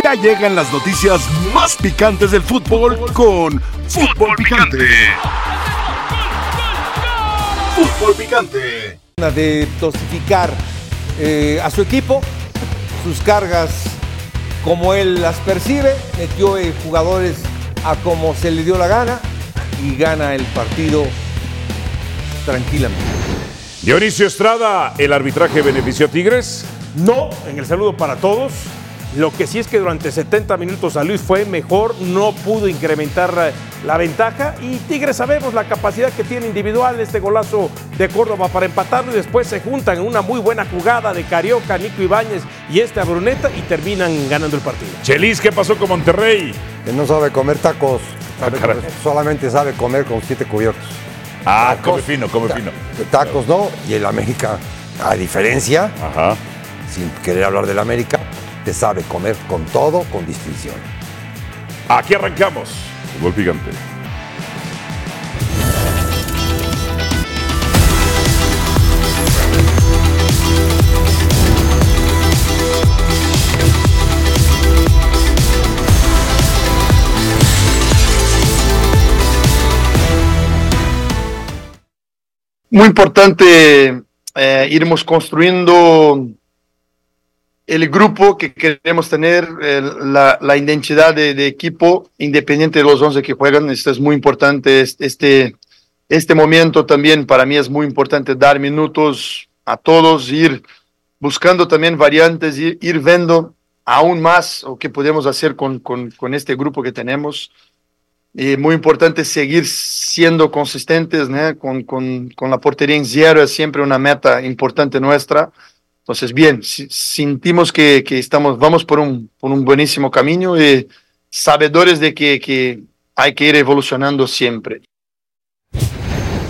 Ya llegan las noticias más picantes del fútbol con Fútbol Picante. Fútbol Picante. De dosificar eh, a su equipo, sus cargas como él las percibe, metió eh, jugadores a como se le dio la gana y gana el partido tranquilamente. Dionisio Estrada, ¿el arbitraje benefició a Tigres? No, en el saludo para todos. Lo que sí es que durante 70 minutos a Luis fue mejor, no pudo incrementar la ventaja y Tigres sabemos la capacidad que tiene individual este golazo de Córdoba para empatarlo y después se juntan en una muy buena jugada de Carioca, Nico Ibáñez y este a Bruneta y terminan ganando el partido. Chelis, ¿qué pasó con Monterrey? Que no sabe comer tacos, Ah, solamente sabe comer con siete cubiertos. Ah, Tacos. come fino, come fino. Tacos no, y el América, a diferencia, Ajá. sin querer hablar del América, te sabe comer con todo, con distinción. Aquí arrancamos. Fútbol picante. muy importante eh, irmos construyendo el grupo que queremos tener, la, la identidad de, de equipo, independiente de los 11 que juegan. Esto es muy importante. es- Este, este momento también para mí es muy importante dar minutos a todos, ir buscando también variantes, ir, ir viendo aún más o qué podemos hacer con, con, con este grupo que tenemos. Y muy importante seguir siendo consistentes, ¿no? con, con, con la portería en cero, es siempre una meta importante nuestra. Entonces, bien, si- sentimos que, que estamos, vamos por un, por un buenísimo camino y sabedores de que, que hay que ir evolucionando siempre.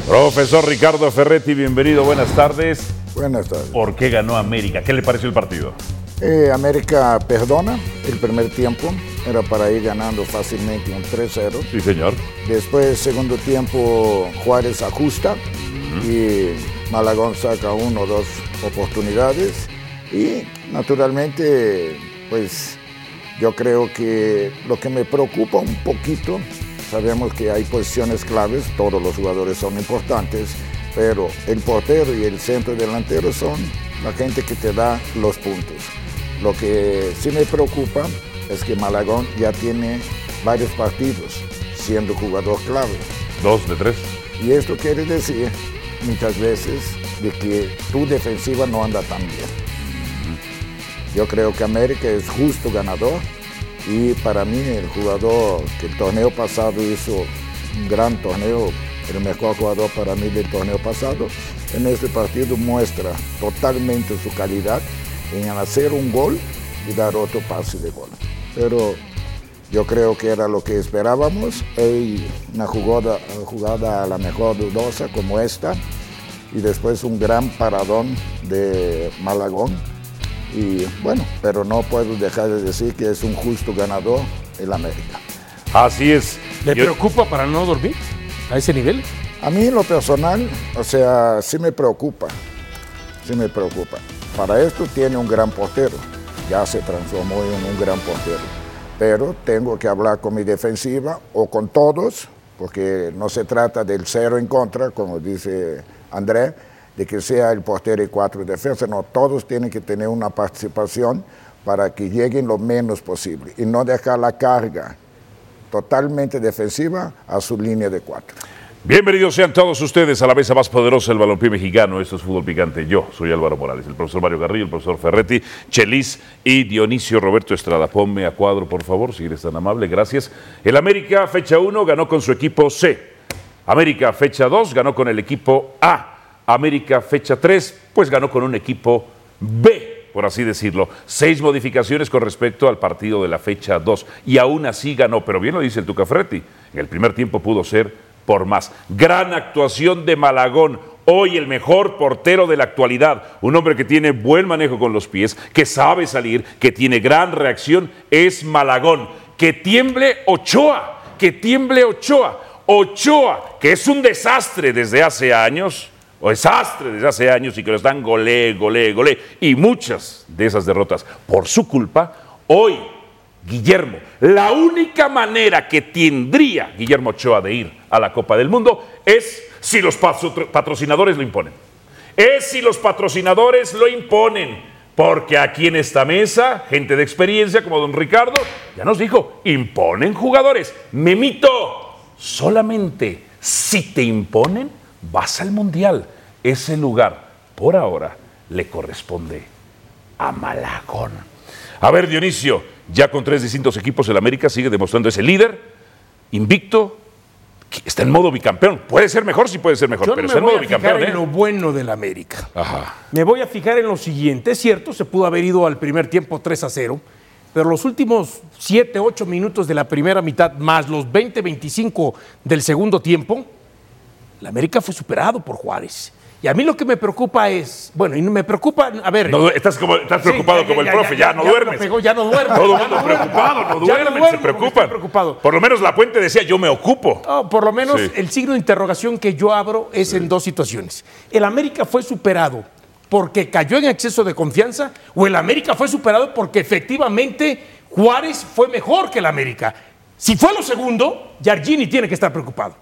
Profesor Ricardo Ferretti, bienvenido, buenas tardes. Buenas tardes. ¿Por qué ganó América? ¿Qué le pareció el partido? Eh, América perdona el primer tiempo, era para ir ganando fácilmente un 3-0. Sí, señor. Después, segundo tiempo, Juárez ajusta y Malagón saca uno o dos oportunidades. Y naturalmente, pues yo creo que lo que me preocupa un poquito, sabemos que hay posiciones claves, todos los jugadores son importantes, pero el portero y el centro delantero son la gente que te da los puntos. Lo que sí me preocupa es que Malagón ya tiene varios partidos siendo jugador clave. Dos de tres. Y esto quiere decir muchas veces de que tu defensiva no anda tan bien. Yo creo que América es justo ganador y para mí el jugador que el torneo pasado hizo un gran torneo, el mejor jugador para mí del torneo pasado, en este partido muestra totalmente su calidad en hacer un gol y dar otro pase de gol. Pero yo creo que era lo que esperábamos. Hay una jugada, jugada a la mejor dudosa como esta y después un gran paradón de Malagón. Y bueno, pero no puedo dejar de decir que es un justo ganador el América. Así es. ¿Le Yo- preocupa para no dormir a ese nivel? A mí en lo personal, o sea, sí me preocupa, sí me preocupa. Para esto tiene un gran portero, ya se transformó en un gran portero. Pero tengo que hablar con mi defensiva o con todos, porque no se trata del cero en contra, como dice André, de que sea el portero y cuatro defensas, no, todos tienen que tener una participación para que lleguen lo menos posible y no dejar la carga totalmente defensiva a su línea de cuatro. Bienvenidos sean todos ustedes a la mesa más poderosa del balompié mexicano. Esto es Fútbol Picante. Yo soy Álvaro Morales, el profesor Mario Garrillo, el profesor Ferretti, Chelis y Dionisio Roberto Estrada. Ponme a cuadro, por favor, si eres tan amable. Gracias. El América, fecha 1, ganó con su equipo C. América, fecha 2, ganó con el equipo A. América, fecha 3, pues ganó con un equipo B, por así decirlo. Seis modificaciones con respecto al partido de la fecha 2. Y aún así ganó, pero bien lo dice el Tuca Ferretti. En el primer tiempo pudo ser por más. Gran actuación de Malagón. Hoy el mejor portero de la actualidad, un hombre que tiene buen manejo con los pies, que sabe salir, que tiene gran reacción, es Malagón. Que tiemble Ochoa, que tiemble Ochoa. Ochoa, que es un desastre desde hace años, o desastre desde hace años y que lo están golé, golé, golé, y muchas de esas derrotas por su culpa, hoy Guillermo, la única manera que tendría Guillermo Ochoa de ir a la Copa del Mundo es si los patro- patrocinadores lo imponen. Es si los patrocinadores lo imponen. Porque aquí en esta mesa, gente de experiencia como don Ricardo, ya nos dijo, imponen jugadores. Memito, solamente si te imponen, vas al Mundial. Ese lugar, por ahora, le corresponde a Malagón. A ver, Dionisio, ya con tres distintos equipos, el América sigue demostrando ese líder, invicto, que está en modo bicampeón. Puede ser mejor, sí puede ser mejor, Yo pero no está me en modo voy a fijar bicampeón, en ¿eh? lo bueno del América. Ajá. Me voy a fijar en lo siguiente. Es cierto, se pudo haber ido al primer tiempo 3 a 0, pero los últimos 7, 8 minutos de la primera mitad, más los 20, 25 del segundo tiempo, la América fue superado por Juárez. Y a mí lo que me preocupa es, bueno, y me preocupa, a ver. No, estás, como, estás Sí, preocupado ya, como el profe, ya, ya, no duermes. pegó, ya no duermo, Todo el mundo preocupado, no duermen, se preocupan. preocupado. Por lo menos la puente decía, yo me ocupo. No, por lo menos Sí. el signo de interrogación que yo abro es en dos situaciones. ¿El América fue superado porque cayó en exceso de confianza o el América fue superado porque efectivamente Juárez fue mejor que el América? Si fue lo segundo, Yargini tiene que estar preocupado.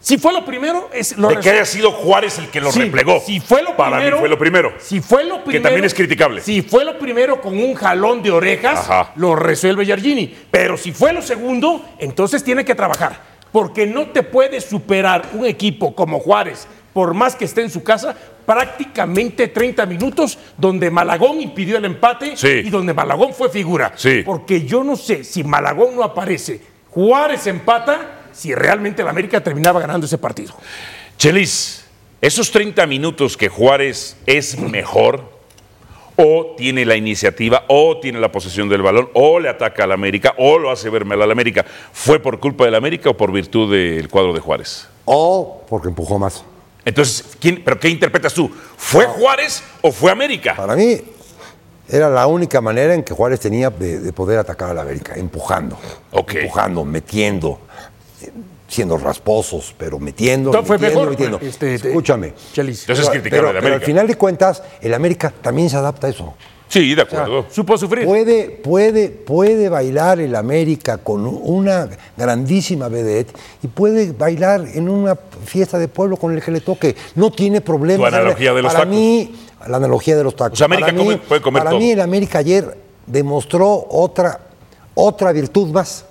Si fue lo primero, es lo de que haya sido Juárez el que lo Sí, replegó. Si fue lo Para primero, mí fue lo primero. Si fue lo primero. también es criticable. Si fue lo primero con un jalón de orejas, Ajá. lo resuelve Yargini. Pero si fue lo segundo, entonces tiene que trabajar. Porque no te puede superar un equipo como Juárez, por más que esté en su casa, prácticamente 30 minutos, donde Malagón impidió el empate Sí. y donde Malagón fue figura. Sí. Porque yo no sé si Malagón no aparece, Juárez empata, si realmente el América terminaba ganando ese partido. Chelis, esos 30 minutos que Juárez es mejor, o tiene la iniciativa, o tiene la posesión del balón, o le ataca al América, o lo hace ver mal al América, ¿fue por culpa del América o por virtud del cuadro de Juárez? O porque empujó más. Entonces, ¿quién, ¿pero qué interpretas tú? ¿Fue Juárez o fue América? Para mí era la única manera en que Juárez tenía de, de poder atacar a la América, empujando. Empujando, metiendo, siendo rasposos, pero metiendo, fue metiendo, mejor, metiendo. este, este, Escúchame. Chelis. Entonces es Pero- criticable pero- de pero al final de cuentas, el América también se adapta a eso. Sí, de acuerdo. Supo sufrir. Puede, puede, puede bailar el América con una grandísima vedette y puede bailar en una fiesta de pueblo con el que le toque. No tiene problema. Tu analogía de los Para tacos. mí, la analogía de los tacos. O sea, América para mí, come- puede comer Para todo. mí, el América ayer demostró otra, otra virtud más.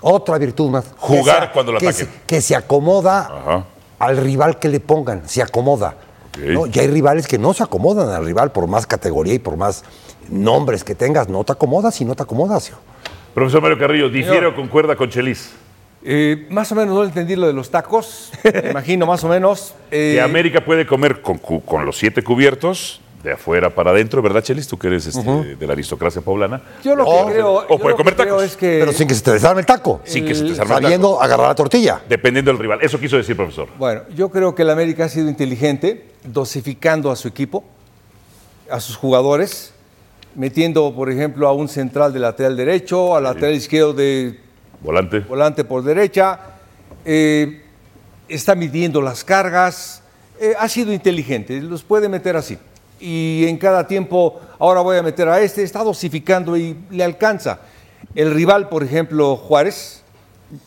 Otra virtud más. Jugar Que cuando lo que se- que se acomoda Ajá. al rival que le pongan, se acomoda. Ok. ¿no? Y hay rivales que no se acomodan al rival por más categoría y por más nombres que tengas. No te acomodas y no te acomodas. Profesor Mario Carrillo, ¿difiere o concuerda con Chelis? Eh, más o menos no entendí lo de los tacos, me imagino más o menos. Eh, Que América puede comer con los siete cubiertos, de afuera para adentro, ¿verdad, Chelis? Tú que eres este, de la aristocracia poblana. yo lo que O- creo, o puede que comer tacos. es que Pero sin que se te desarme el taco. Sin que se te desarme el Sabiendo taco. agarrar la tortilla. Dependiendo del rival. Eso quiso decir, profesor. Bueno, yo creo que el América ha sido inteligente, dosificando a su equipo, a sus jugadores, metiendo, por ejemplo, a un central de lateral derecho, al lateral izquierdo de Volante. volante por derecha, eh, está midiendo las cargas, eh, ha sido inteligente, los puede meter así. Y en cada tiempo, ahora voy a meter a este, está dosificando y le alcanza. El rival, por ejemplo, Juárez,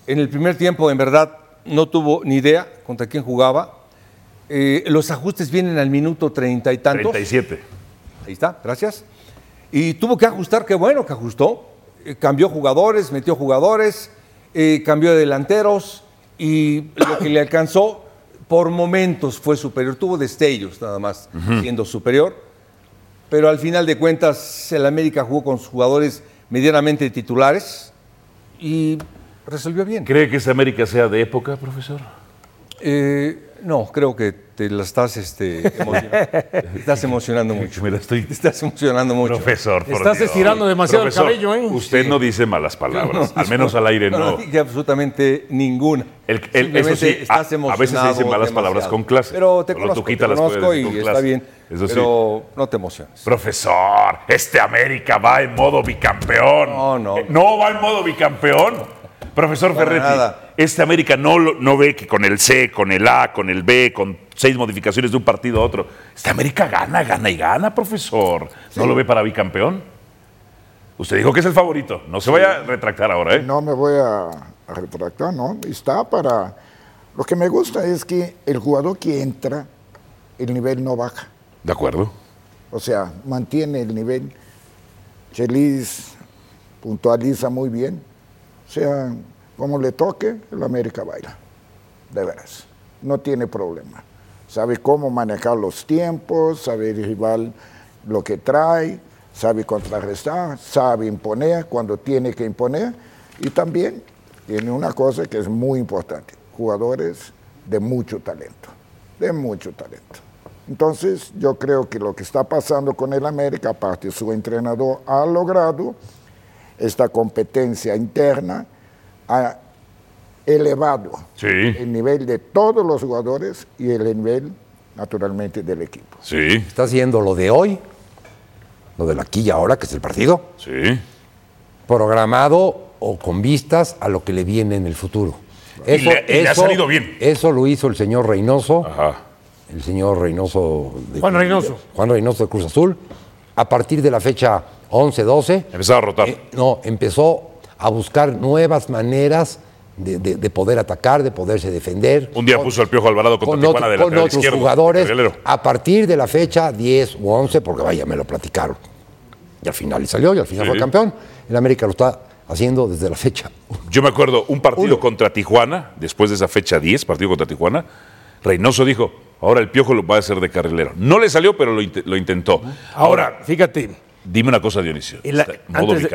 en el primer tiempo, en verdad, no tuvo ni idea contra quién jugaba. Eh, los ajustes vienen al minuto treinta y tantos. 37. Ahí está, gracias. Y tuvo que ajustar, qué bueno que ajustó. Eh, cambió jugadores, metió jugadores, eh, cambió de delanteros y lo que le alcanzó por momentos fue superior. Tuvo destellos nada más siendo superior. Pero al final de cuentas, el América jugó con sus jugadores medianamente titulares y resolvió bien. ¿Cree que esa América sea de época, profesor? Eh, no, creo que te la estás, este, emocionando. Te estás emocionando mucho. Mira, estoy... Te estás emocionando mucho. Profesor, por Estás Dios. estirando demasiado el cabello, ¿eh? Usted no dice malas palabras, al menos al aire No, no. no dije absolutamente ninguna. El- el- eso sí, estás a- a veces se dicen malas palabras con clase. Pero te conozco, tú te quítalas, conozco puedes, y con está bien. Eso sí. pero no te emociones. Profesor, este América va en modo bicampeón. No, no. ¿No va en modo bicampeón? Profesor Para Ferretti, nada. Este América no, no ve que con el C, con el A, con el B, con seis modificaciones de un partido a otro. Este América gana, gana y gana, profesor. ¿No lo ve para bicampeón? Usted dijo que es el favorito. No se vaya a retractar ahora, ¿eh? No me voy a, a retractar, ¿no? Está para... Lo que me gusta es que el jugador que entra, el nivel no baja. De acuerdo. O sea, mantiene el nivel. Chelis puntualiza muy bien. O sea, como le toque, el América baila. De veras. No tiene problema. Sabe cómo manejar los tiempos, sabe el rival lo que trae, sabe contrarrestar, sabe imponer cuando tiene que imponer. Y también tiene una cosa que es muy importante. Jugadores de mucho talento. De mucho talento. Entonces, yo creo que lo que está pasando con el América, aparte su entrenador ha logrado esta competencia interna, ha elevado Sí. el nivel de todos los jugadores y el nivel, naturalmente, del equipo. Sí, Está haciendo lo de hoy, lo del aquí y ahora, que es el partido, sí. programado o con vistas a lo que le viene en el futuro. Y le- y le ha salido bien. Eso lo hizo el señor Reynoso, Ajá. el señor Reynoso. de- Juan Reynoso. Juan Reynoso de Cruz Azul. A partir de la fecha 11-12, Empezaba a rotar. eh, no, empezó a buscar nuevas maneras de, de- de poder atacar, de poderse defender. Un día puso al Piojo Alvarado contra con, Tijuana otro- de con lateral otros izquierdo, jugadores a partir de la fecha 10 u 11, porque vaya, me lo platicaron. Y al final le salió y al final Sí. fue campeón. El América lo está haciendo desde la fecha. Yo me acuerdo un partido Uno. contra Tijuana, después de esa fecha 10, partido contra Tijuana, Reynoso dijo, ahora el Piojo lo va a hacer de carrilero. No le salió, pero lo, int- lo intentó. Ahora, fíjate, Dime una cosa, Dionisio. La- modo antes de-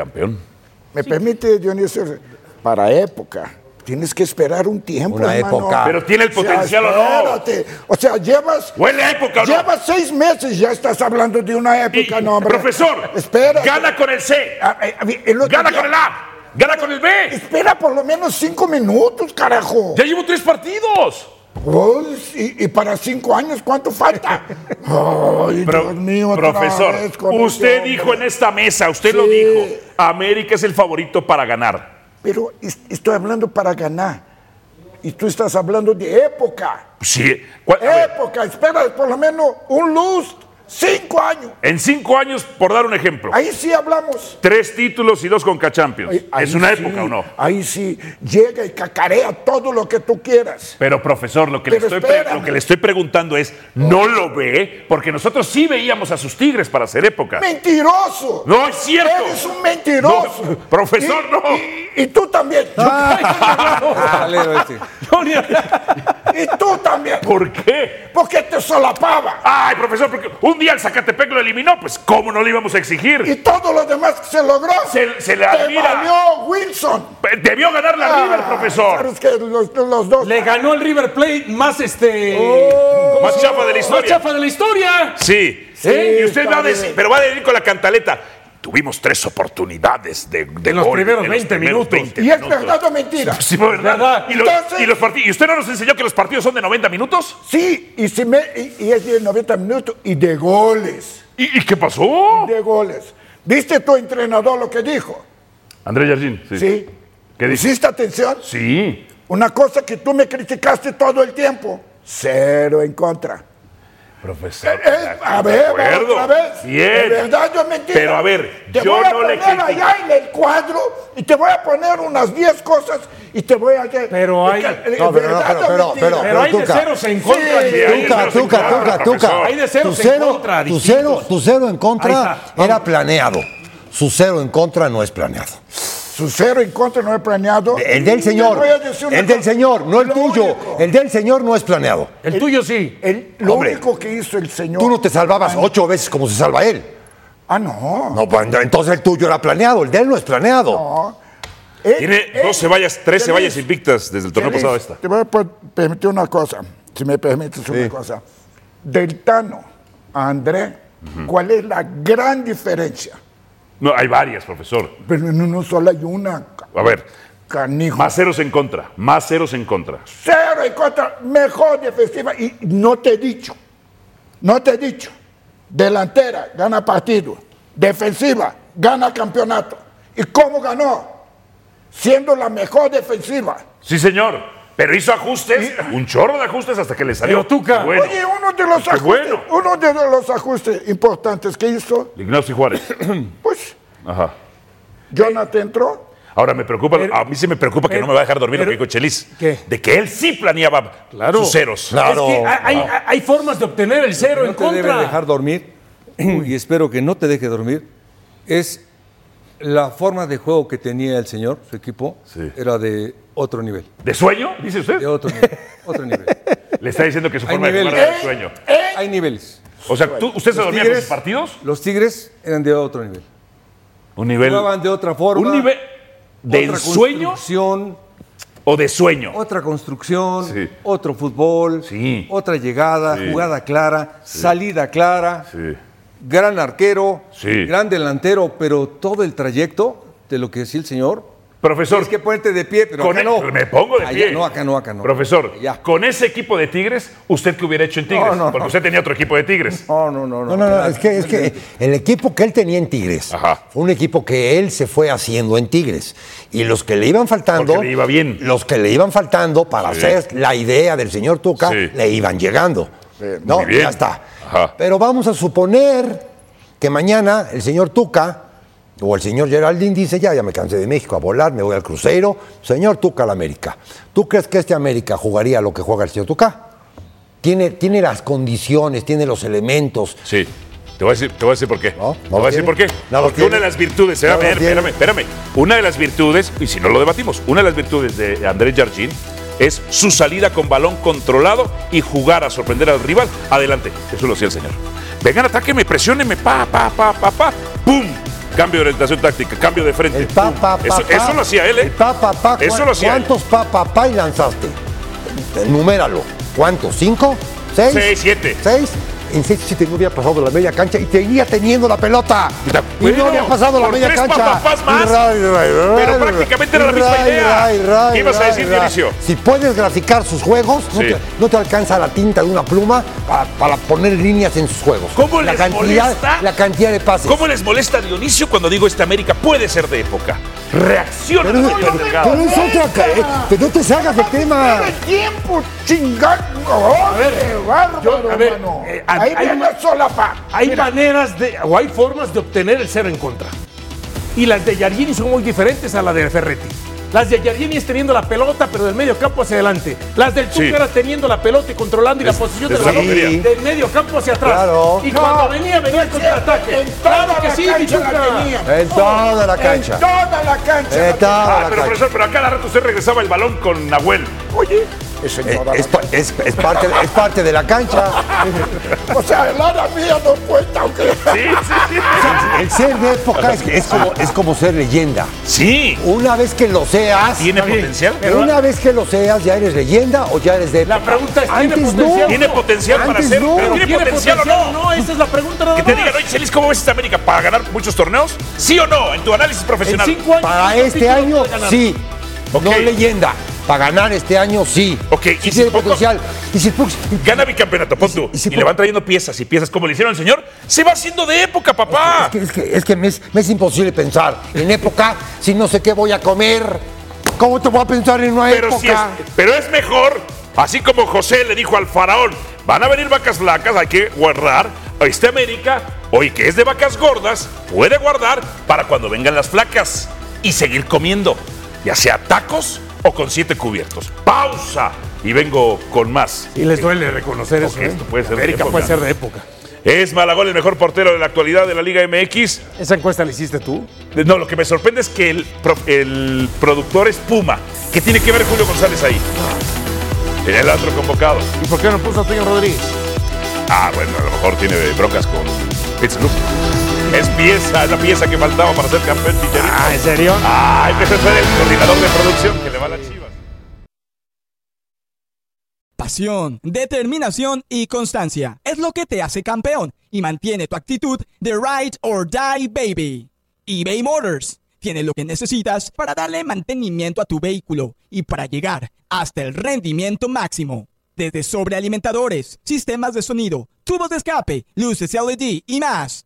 ¿Me permite, Dionisio? Para época. Tienes que esperar un tiempo, Una hermano. época. Pero tiene el O sea, potencial o no. espérate. O sea, llevas... ¿Huele a época o no? Llevas seis meses ya estás hablando de una época, Y- no, hombre. profesor, Espera. gana con el C, A- a- a mí, el otro gana día- con el A, gana con el B. Espera por lo menos cinco minutos, carajo. Ya llevo tres partidos. Uy, y, y para cinco años, ¿cuánto falta? Ay, Dios mío, profesor, vez usted dijo en esta mesa, usted Sí. lo dijo, América es el favorito para ganar. Pero es- estoy hablando para ganar. Y tú estás hablando de época. Sí. ¿cuál- Época, espera por lo menos un luz, cinco años. en cinco años, por dar un ejemplo, Ahí sí hablamos. tres títulos y dos Conca Champions. Ahí- ahí ¿Es una sí, época o no? Ahí sí, llega y cacarea todo lo que tú quieras. Pero profesor, lo que, le estoy, pre- espérame. lo que le estoy preguntando es, ¿no lo ve? Porque nosotros sí veíamos a sus tigres para hacer época. ¡Mentiroso! No es cierto. Eres un mentiroso. No, profesor, Y- no. Y, y tú también. Salero este. y tú también. ¿Por qué? Porque te solapaba. Ay, profesor, porque un día el Zacatepec lo eliminó, pues ¿cómo no le íbamos a exigir? Y todo lo demás que se logró. Se- se le admira. valió Wilson. Debió ganar la River, Ah, profesor. Sabes que los, los dos. le ganó el River Plate más este. Más chafa de la más historia. chafa de la historia. Sí, Sí, y usted va a decir, pero va a decir con la cantaleta. Tuvimos tres oportunidades de, de En los gol primeros en 20 minutos. 20 ¿Y es minutos. verdad o mentira? Sí, verdad. ¿Verdad? ¿Y, los, Entonces- y los partidos- ¿Y usted no nos enseñó que los partidos son de 90 minutos? Sí, y, si me, y, y es de 90 minutos y de goles. ¿Y, y qué pasó? De goles. ¿Viste tu entrenador lo que dijo? André Jardín, sí. Sí. ¿Qué dice? ¿Hiciste atención? Sí. Una cosa que tú me criticaste todo el tiempo. Cero en contra. Profesor. Eh, a ver, acuerdo. otra vez. Bien. De verdad yo mentira. Pero a ver, te yo voy a no le poner critico. allá en el cuadro y te voy a poner unas 10 cosas y te voy a Pero hay- Eh, No, pero no, ¿verdad pero- pero- pero- Pero hay de ceros en contra. Sí, Tuca, en tuca, contra, tuca, tuca. Hay de ceros tu en cero, contra, tu cero, tu cero en contra era planeado. Su cero en contra no es planeado. Su cero en contra no he planeado. El del señor. El del señor, no el Lo tuyo. único- El del señor no es planeado. El tuyo sí. el- lo Hombre. único que hizo el señor. Tú no te salvabas ocho veces como se salva él. Ah, no. No, pues, entonces el tuyo era planeado, el de él no es planeado. no. Él- Tiene él- dos ceballas, tres Chelis, ceballas invictas desde el torneo pasado esta. Te voy a per- permitir una cosa, si me permites una cosa. Del Tano a André, ¿cuál es la gran diferencia? No, hay varias, profesor. Pero en uno solo hay una. A ver, Canijo. más ceros en contra, más ceros en contra. Cero en contra, mejor defensiva. Y no te he dicho, no te he dicho. Delantera, gana partido. Defensiva, gana campeonato. ¿Y cómo ganó? Siendo la mejor defensiva. Sí, señor. Pero hizo ajustes, un chorro de ajustes hasta que le salió. Pero Tuca. Bueno, Oye, uno de los ajustes, bueno. uno de los ajustes importantes que hizo, Ignacio Juárez. pues Ajá. Jonathan entró. Ahora me preocupa, Pero- a mí sí me preocupa que pero- no me va a dejar dormir lo pero- que dijo Chelis. ¿Qué? De que él sí planeaba Claro. sus ceros. Claro. Es que hay, hay- hay formas de obtener el cero no en te debe contra. dejar dormir, y espero que no te deje dormir, es la forma de juego que tenía el señor, su equipo, Sí. era de otro nivel. ¿De sueño? Dice usted. De otro nivel. otro nivel. Le está diciendo que su forma de jugar era de sueño. Hay niveles. O sea, ¿tú- ¿usted se Los dormía con Tigres- sus partidos? Los Tigres eran de otro nivel. Un nivel. Jugaban de otra forma. Un nivel. ¿De otra ensueño construcción, o de sueño? Otra construcción, Sí. otro fútbol, Sí. otra llegada, Sí. jugada clara, salida clara, Sí. gran arquero, Sí. gran delantero, pero todo el trayecto de lo que decía el señor. Profesor, Tienes que ponerte de pie, pero con acá e- no. me pongo de Allá pie. no, acá no, acá no. Profesor, Ya. con ese equipo de Tigres, ¿usted qué hubiera hecho en Tigres? No, no, Porque no. usted tenía otro equipo de Tigres. No, no, no, No, no. no, no, es que, es que el equipo que él tenía en Tigres Ajá. fue un equipo que él se fue haciendo en Tigres. Y los que le iban faltando. Porque le iba bien. Los que le iban faltando para Sí. hacer la idea del señor Tuca, Sí. le iban llegando. no, muy bien. ya está. Ajá. Pero vamos a suponer que mañana el señor Tuca o el señor Geraldín dice, ya, ya me cansé de México a volar, me voy al crucero. Señor Tuca, al América. ¿Tú crees que este América jugaría lo que juega el señor Tuca? Tiene, tiene las condiciones, tiene los elementos. Sí. Te voy a decir, te voy a decir por qué. No, no te voy a decir por qué. No Porque una de las virtudes, No espérame, espérame, espérame. Una de las virtudes, y si no lo debatimos, una de las virtudes de Andrés Jardín es su salida con balón controlado y jugar a sorprender al rival. Adelante. Eso lo hacía el señor. Vengan, atáquenme, presionenme, pa, pa, pa, pa, pa. ¡Pum! Cambio de orientación táctica, cambio de frente. El pa, ¡pum! pa, pa, eso, lo hacía él, ¿eh? El. Eso ¿Cuán- lo hacía. ¿Cuántos pa, pa, pa y lanzaste? Numéralo. ¿Cuántos? ¿Cinco? ¿Seis? Seis, siete. ¿Seis? En seis, siete no había pasado la media cancha y seguía teniendo la pelota. Y no había pasado la media cancha. papapás más. Y ray, ray, ray, Pero prácticamente era la misma idea. ¿Qué ibas a decir. Dionisio? Si puedes graficar sus juegos, no, te, no te alcanza la tinta de una pluma para, para poner líneas en sus juegos. ¿Cómo la les cantidad, molesta? La cantidad de pases. ¿Cómo les molesta a Dionisio cuando digo esta América puede ser de época? Reacciona. Pero, pero- es otra. eh, pero no te salgas de tema. tiempo, chingando. A ver, bárbaro, yo- a ver, eh, Ahí hay ma- solapa. Hay Mira, maneras de, o hay formas de obtener el cero en contra. Y las de Yargini son muy diferentes a las de Ferretti. Las de Yargini es teniendo la pelota, pero del medio campo hacia adelante. Las del Tuca Sí. era teniendo la pelota y controlando y la posición del balón del medio campo hacia atrás. Claro. Y No, cuando venía, venía el contraataque. En toda Claro que la sí, mi cancha la Tuca. tenía. En toda la cancha. En toda la cancha. En toda Ah, la pero cancha. profesor, pero a cada rato usted regresaba el balón con Nahuel. Oye, es en Eh, es, es- es parte, es parte de la cancha. O sea, el área mía no cuenta, aunque. Sí, sí, sí. El ser de época es, es como, es como ser leyenda. Sí. Una vez que lo seas, ¿Tiene potencial? una vez que lo seas, ya eres leyenda o ya eres de época. La pregunta es, ¿tiene Antes potencial? no. ¿Tiene potencial para Antes ser? no. pero ¿Tiene ¿Tiene potencial o no? No, esa es la pregunta nada Que te digan, oye, Chelis, ¿cómo ves esta América para ganar muchos torneos? ¿Sí o no? En tu análisis En profesional. cinco años. Para ¿cuántos este año, sí. Ok. No leyenda. Para ganar este año, sí. Ok, Sí y si tiene potencial. Y si Gana bicampeonato, pon tú. y Y, si le van trayendo piezas y piezas como le hicieron al señor. Se va haciendo de época, papá. Es que, es que, es que me, es, me es imposible pensar en época si no sé qué voy a comer. ¿Cómo te voy a pensar en una pero, época? es, pero es mejor, así como José le dijo al faraón, van a venir vacas flacas, hay que guardar. Este América, hoy que es de vacas gordas, puede guardar para cuando vengan las flacas y seguir comiendo, ya sea tacos o con siete cubiertos. Pausa y vengo con más. Y les duele reconocer eso. ¿eh? esto puede ser de América época. puede ser de época. ¿Es Malagón el mejor portero de la actualidad de la Liga MX? ¿Esa encuesta la hiciste tú? No, lo que me sorprende es que el, pro- el productor es Puma. ¿Qué tiene que ver Julio González ahí? Era el otro convocado. ¿Y por qué no puso a Toño Rodríguez? Ah, bueno, a lo mejor tiene broncas con Pittsburgh. Es pieza, es la pieza que faltaba para ser campeón chicharito. Ah, ¿en serio? Ah, ese fue el coordinador de producción que le va a las chivas. Pasión, determinación y constancia es lo que te hace campeón y mantiene tu actitud de ride or die baby. eBay Motors tiene lo que necesitas para darle mantenimiento a tu vehículo y para llegar hasta el rendimiento máximo. Desde sobrealimentadores, sistemas de sonido, tubos de escape, luces LED y más.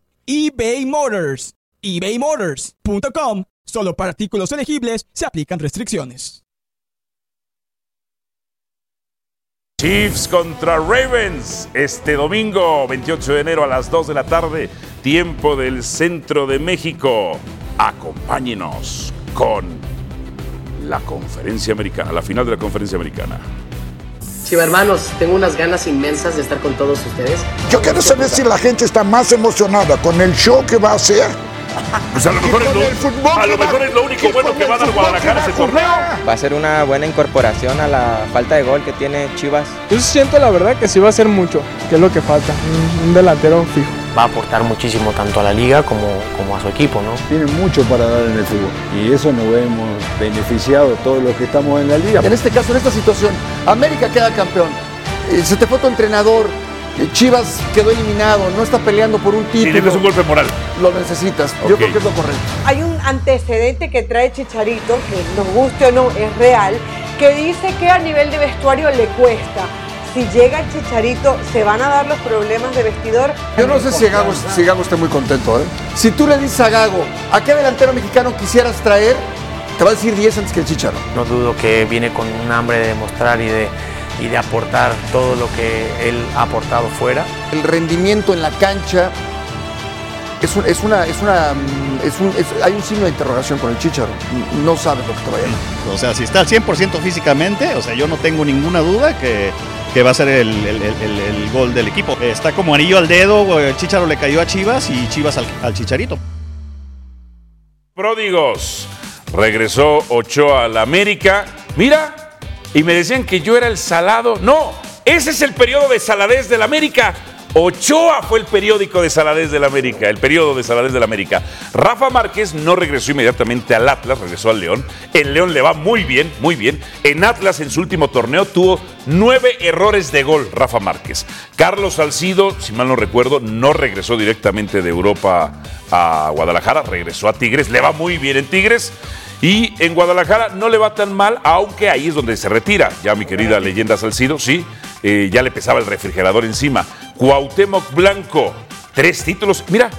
eBay Motors. ebaymotors.com. Solo para artículos elegibles se aplican restricciones. Chiefs contra Ravens este domingo 28 de enero a las 2 de la tarde, tiempo del centro de México. Acompáñenos con la conferencia americana, la final de la conferencia americana. Chiva hermanos, tengo unas ganas inmensas de estar con todos ustedes. Yo quiero saber si la gente está más emocionada con el show que va a hacer. Pues a lo mejor, es lo, el fútbol a lo mejor es lo único bueno que va a dar Guadalajara ese torneo. Va a ser una buena incorporación a la falta de gol que tiene Chivas. Yo siento la verdad que sí va a ser mucho, que es lo que falta, un, un delantero fijo. Va a aportar muchísimo tanto a la liga como, como a su equipo, ¿no? Tiene mucho para dar en el fútbol y eso nos hemos beneficiado todos los que estamos en la liga. En este caso, en esta situación, América queda campeón. Eh, Se te fue tu entrenador. eh, Chivas quedó eliminado, no está peleando por un Y título. necesitas un golpe moral. Lo necesitas. Yo creo que es lo correcto. Hay un antecedente que trae Chicharito, que nos guste o no, es real, que dice que a nivel de vestuario le cuesta. Si llega el Chicharito, ¿se van a dar los problemas de vestidor? Yo no sé si Gago, si Gago está muy contento. ¿eh? Si tú le dices a Gago, ¿a qué delantero mexicano quisieras traer? Te va a decir 10 antes que el Chicharo. No dudo que viene con un hambre de demostrar y de, y de aportar todo lo que él ha aportado fuera. El rendimiento en la cancha es, un- es una, es una, es un- es- hay un signo de interrogación con el Chicharo. No sabes lo que te vaya a. O sea, si está al 100% físicamente, o sea, yo no tengo ninguna duda que, que va a ser el, el- el- gol del equipo. Está como anillo al dedo, el Chicharo le cayó a Chivas y Chivas al, al Chicharito. Pródigos. Regresó Ochoa al América. Mira, y me decían que yo era el salado. No, ese es el periodo de saladez del América. Ochoa fue el periódico de saladez del América, el periodo de saladez del América. Rafa Márquez no regresó inmediatamente al Atlas, regresó al León. En León le va muy bien, muy bien. En Atlas en su último torneo tuvo nueve errores de gol, Rafa Márquez. Carlos Salcido, si mal no recuerdo, no regresó directamente de Europa a Guadalajara, regresó a Tigres, le va muy bien en Tigres. Y en Guadalajara no le va tan mal, aunque ahí es donde se retira. Ya mi querida leyenda Salcido, sí, eh, ya le pesaba el refrigerador encima. Cuauhtémoc Blanco, tres títulos. Mira,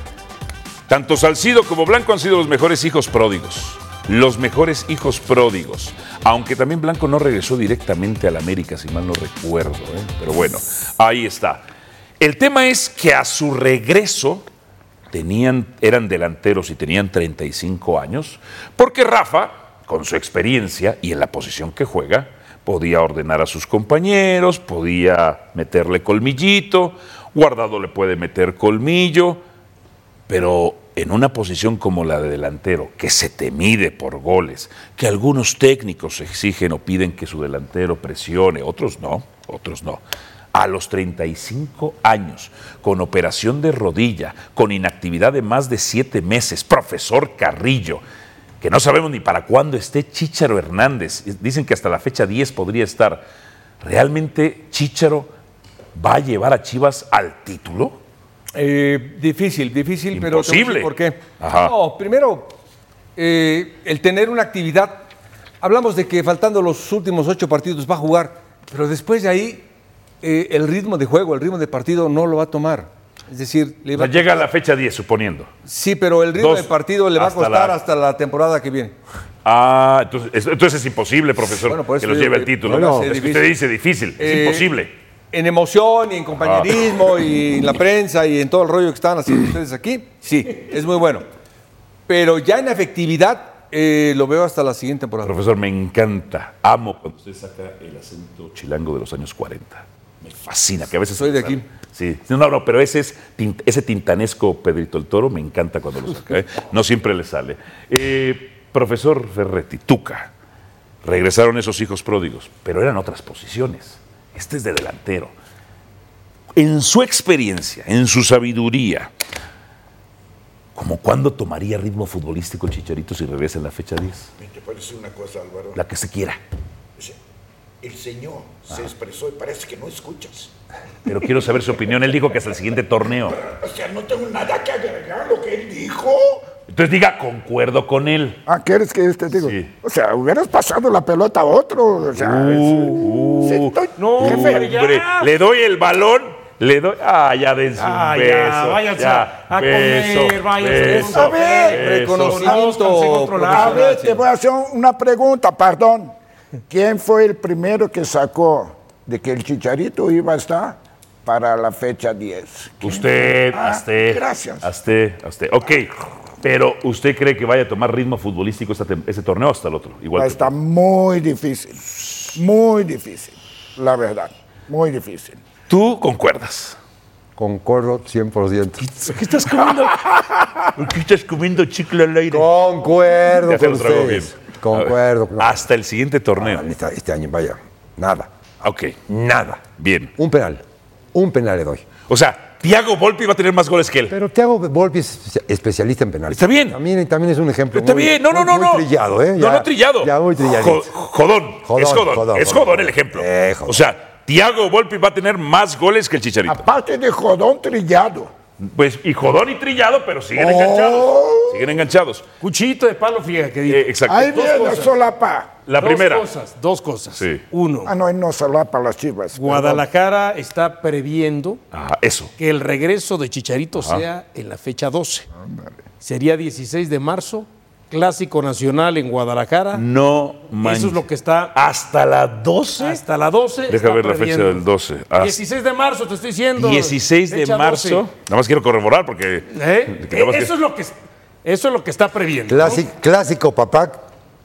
tanto Salcido como Blanco han sido los mejores hijos pródigos. Los mejores hijos pródigos. Aunque también Blanco no regresó directamente al América, si mal no recuerdo. ¿eh? Pero bueno, ahí está. El tema es que a su regreso eran delanteros y tenían 35 años, porque Rafa, con su experiencia y en la posición que juega, podía ordenar a sus compañeros, podía meterle colmillito, Guardado le puede meter colmillo, pero en una posición como la de delantero, que se te mide por goles, que algunos técnicos exigen o piden que su delantero presione, otros no, otros no. A los 35 años, con operación de rodilla, con inactividad de más de siete meses, profesor Carrillo, que no sabemos ni para cuándo esté Chícharo Hernández. Dicen que hasta la fecha 10 podría estar. ¿Realmente Chícharo va a llevar a Chivas al título? Eh, difícil, difícil, pero Imposible. ¿por qué? Ajá. No, primero, eh, el tener una actividad. Hablamos de que faltando los últimos ocho partidos va a jugar, pero después de ahí eh, el ritmo de juego, el ritmo de partido no lo va a tomar. Es decir, le O va sea, llega a la fecha 10, suponiendo. Sí, pero el ritmo Dos, de partido le va a costar la- hasta la temporada que viene. Ah, entonces, es- entonces es imposible, profesor, Bueno, que los lleve el título. No, es que usted dice difícil, es Eh, imposible. En emoción y en compañerismo y en la prensa y en todo el rollo que están haciendo ustedes aquí, sí, es muy bueno. Pero ya en efectividad eh, lo veo hasta la siguiente temporada. Profesor, me encanta, amo cuando usted saca el acento chilango de los años 40. Me fascina, que a veces... Soy de aquí. Sí, no, no, pero ese, es ese tintanesco Pedrito el Toro me encanta cuando lo saca, ¿eh? no siempre le sale. Eh, profesor Ferretti, Tuca, regresaron esos hijos pródigos, pero eran otras posiciones. Este es de delantero. En su experiencia, en su sabiduría, ¿Como cuándo tomaría ritmo futbolístico Chicharito si regresa en la fecha 10? ¿Te parece una cosa, Álvaro? La que se quiera. El señor se expresó y parece que no escuchas. Pero quiero saber su opinión. Él dijo que hasta el siguiente torneo. O sea, no tengo nada que agregar a lo que él dijo. Entonces diga, concuerdo con él. Ah, ¿quieres que te digo? O sea, hubieras pasado la pelota a otro. O sea, Uh, sí, estoy- No, jefe, hombre, ya. Le doy el balón, le doy. Ah, ya dense un Ah, ya, beso. váyanse ya, a beso, comer, váyanse beso, a ver, reconocimiento Conózcanse en otro lado. A ver, te voy a hacer una pregunta, perdón. ¿Quién fue el primero que sacó de que el Chicharito iba a estar para la fecha 10? Usted, Ah, gracias. Azte, Azte. Ok, pero ¿usted cree que vaya a tomar ritmo futbolístico esta tem- ese torneo hasta el otro? Igual que- Está muy difícil, muy difícil, la verdad, muy difícil. Tú concuerdas. Concuerdo 100%. ¿Qué estás comiendo? ¿Por qué estás comiendo chicle al aire? Concuerdo Ya se con ustedes. Concuerdo. Ver, Hasta el siguiente torneo. Este, este año, vaya, nada, Ok, nada. bien. Un penal, un penal le doy. O sea, Thiago Volpi va a tener más goles que él. Pero Thiago Volpi es especialista en penales. Está bien. También, también es un ejemplo Está muy, bien, no, no, muy- no, muy no. trillado, ¿eh? No, no trillado. Ya muy trilladito. Jo- jodón, Jodón, es jodón, jodón, es jodón. jodón el ejemplo. Eh. O sea, Thiago Volpi va a tener más goles que el Chicharito. Aparte de jodón trillado. Pues, y jodón y trillado, pero siguen Oh. enganchados. Siguen enganchados. Cuchito de palo friega que dice. Eh, exacto. Ahí Dos viene cosas. solapa. La dos primera. cosas, dos cosas. Sí. Uno, Ah, no, no solapa las chivas. perdón. Guadalajara está previendo Ajá, eso. que el regreso de Chicharito sea en la fecha 12. Sería 16 de marzo, Clásico Nacional en Guadalajara. No manches. Eso es lo que está ¿Hasta la 12? hasta la 12. Deja ver la fecha del 12. Hasta 16 de marzo, te estoy diciendo. 16 de marzo. 12. Nada más quiero corroborar porque. ¿Eh? que que- Eso, es lo que, eso es lo que está previendo. ¿no? Clásico, papá